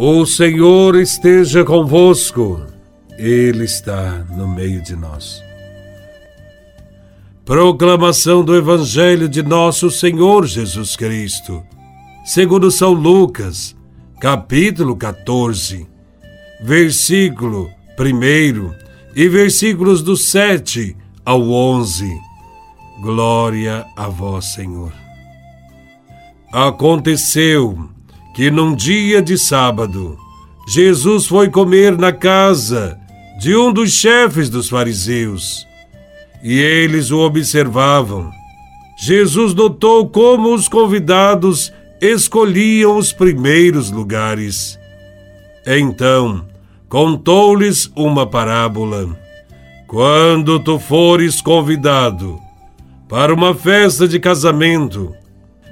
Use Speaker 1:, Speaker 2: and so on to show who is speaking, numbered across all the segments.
Speaker 1: O Senhor esteja convosco, Ele está no meio de nós. Proclamação do Evangelho de Nosso Senhor Jesus Cristo, segundo São Lucas, capítulo 14, versículo 1 e versículos do 7 ao 11. Glória a vós, Senhor. Aconteceu que num dia de sábado, Jesus foi comer na casa de um dos chefes dos fariseus e eles o observavam. Jesus notou como os convidados escolhiam os primeiros lugares. Então, contou-lhes uma parábola. Quando tu fores convidado para uma festa de casamento,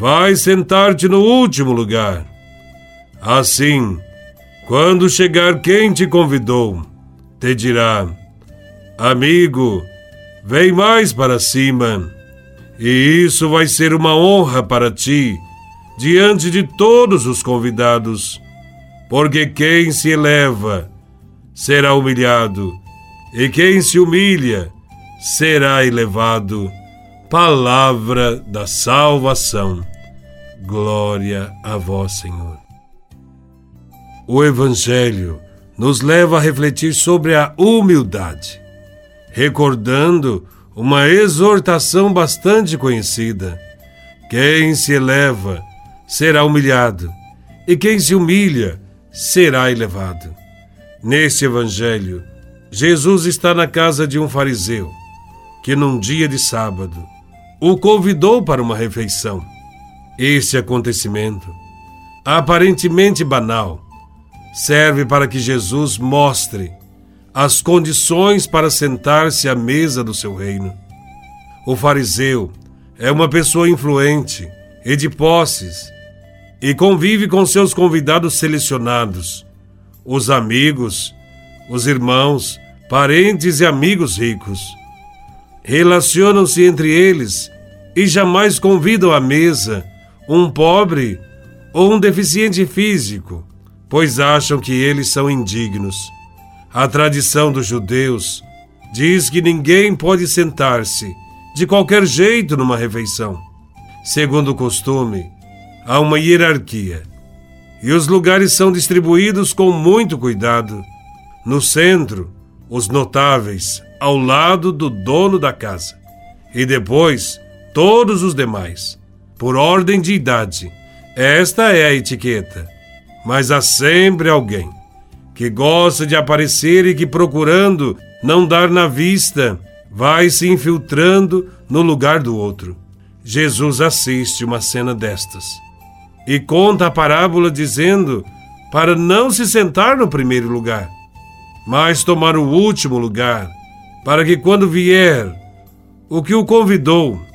Speaker 1: vai sentar-te no último lugar. Assim, quando chegar quem te convidou, te dirá: Amigo, vem mais para cima. E isso vai ser uma honra para ti, diante de todos os convidados, porque quem se eleva será humilhado, e quem se humilha será elevado. Palavra da salvação. Glória a vós, Senhor. O Evangelho nos leva a refletir sobre a humildade, recordando uma exortação bastante conhecida. Quem se eleva será humilhado, e quem se humilha será elevado. Neste Evangelho, Jesus está na casa de um fariseu que, num dia de sábado, o convidou para uma refeição. Este acontecimento, aparentemente banal, serve para que Jesus mostre as condições para sentar-se à mesa do seu reino. O fariseu é uma pessoa influente e de posses e convive com seus convidados selecionados, os amigos, os irmãos, parentes e amigos ricos. Relacionam-se entre eles e jamais convidam à mesa um pobre ou um deficiente físico, pois acham que eles são indignos. A tradição dos judeus diz que ninguém pode sentar-se de qualquer jeito numa refeição. Segundo o costume, há uma hierarquia e os lugares são distribuídos com muito cuidado. No centro, os notáveis, ao lado do dono da casa, e depois todos os demais por ordem de idade. Esta é a etiqueta. Mas há sempre alguém que gosta de aparecer e que, procurando não dar na vista, vai se infiltrando no lugar do outro. Jesus assiste uma cena destas e conta a parábola dizendo para não se sentar no primeiro lugar, mas tomar o último lugar, para que quando vier o que o convidou,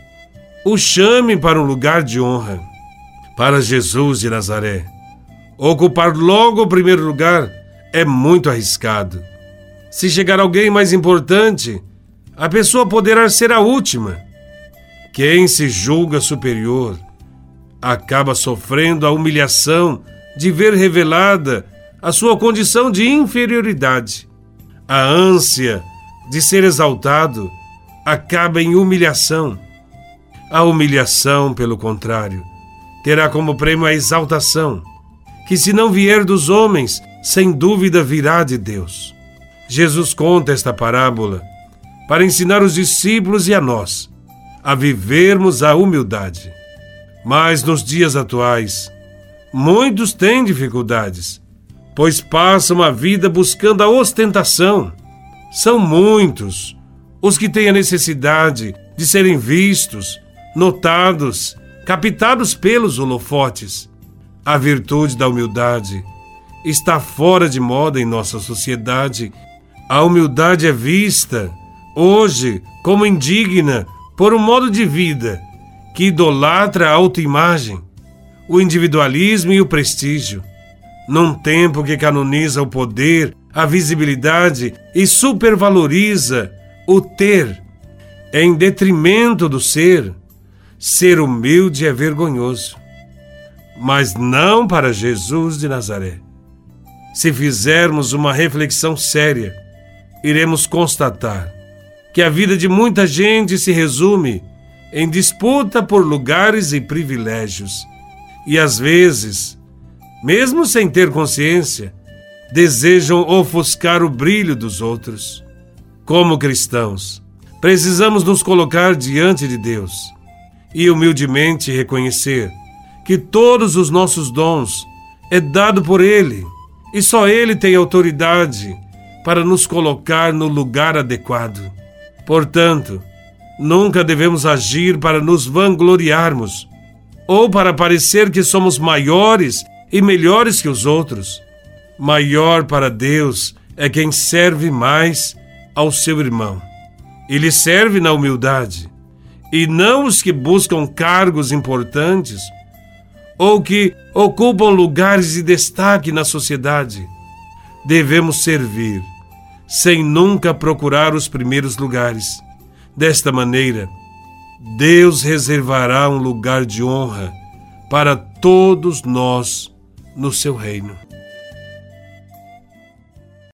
Speaker 1: o chame para um lugar de honra. Para Jesus de Nazaré, ocupar logo o primeiro lugar é muito arriscado. Se chegar alguém mais importante, a pessoa poderá ser a última. Quem se julga superior acaba sofrendo a humilhação de ver revelada a sua condição de inferioridade. A ânsia de ser exaltado acaba em humilhação. A humilhação, pelo contrário, terá como prêmio a exaltação, que se não vier dos homens, sem dúvida virá de Deus. Jesus conta esta parábola para ensinar os discípulos e a nós a vivermos a humildade. Mas nos dias atuais, muitos têm dificuldades, pois passam a vida buscando a ostentação. São muitos os que têm a necessidade de serem vistos, notados, captados pelos holofotes. A virtude da humildade está fora de moda em nossa sociedade. A humildade é vista, hoje, como indigna por um modo de vida que idolatra a autoimagem, o individualismo e o prestígio. Num tempo que canoniza o poder, a visibilidade e supervaloriza o ter em detrimento do ser, ser humilde é vergonhoso. Mas não para Jesus de Nazaré. Se fizermos uma reflexão séria, iremos constatar que a vida de muita gente se resume em disputa por lugares e privilégios. E às vezes, mesmo sem ter consciência, desejam ofuscar o brilho dos outros. Como cristãos, precisamos nos colocar diante de Deus e humildemente reconhecer que todos os nossos dons é dado por Ele e só Ele tem autoridade para nos colocar no lugar adequado. Portanto, nunca devemos agir para nos vangloriarmos ou para parecer que somos maiores e melhores que os outros. Maior para Deus é quem serve mais ao seu irmão. Ele serve na humildade, e não os que buscam cargos importantes ou que ocupam lugares de destaque na sociedade. Devemos servir sem nunca procurar os primeiros lugares. Desta maneira, Deus reservará um lugar de honra para todos nós no seu reino.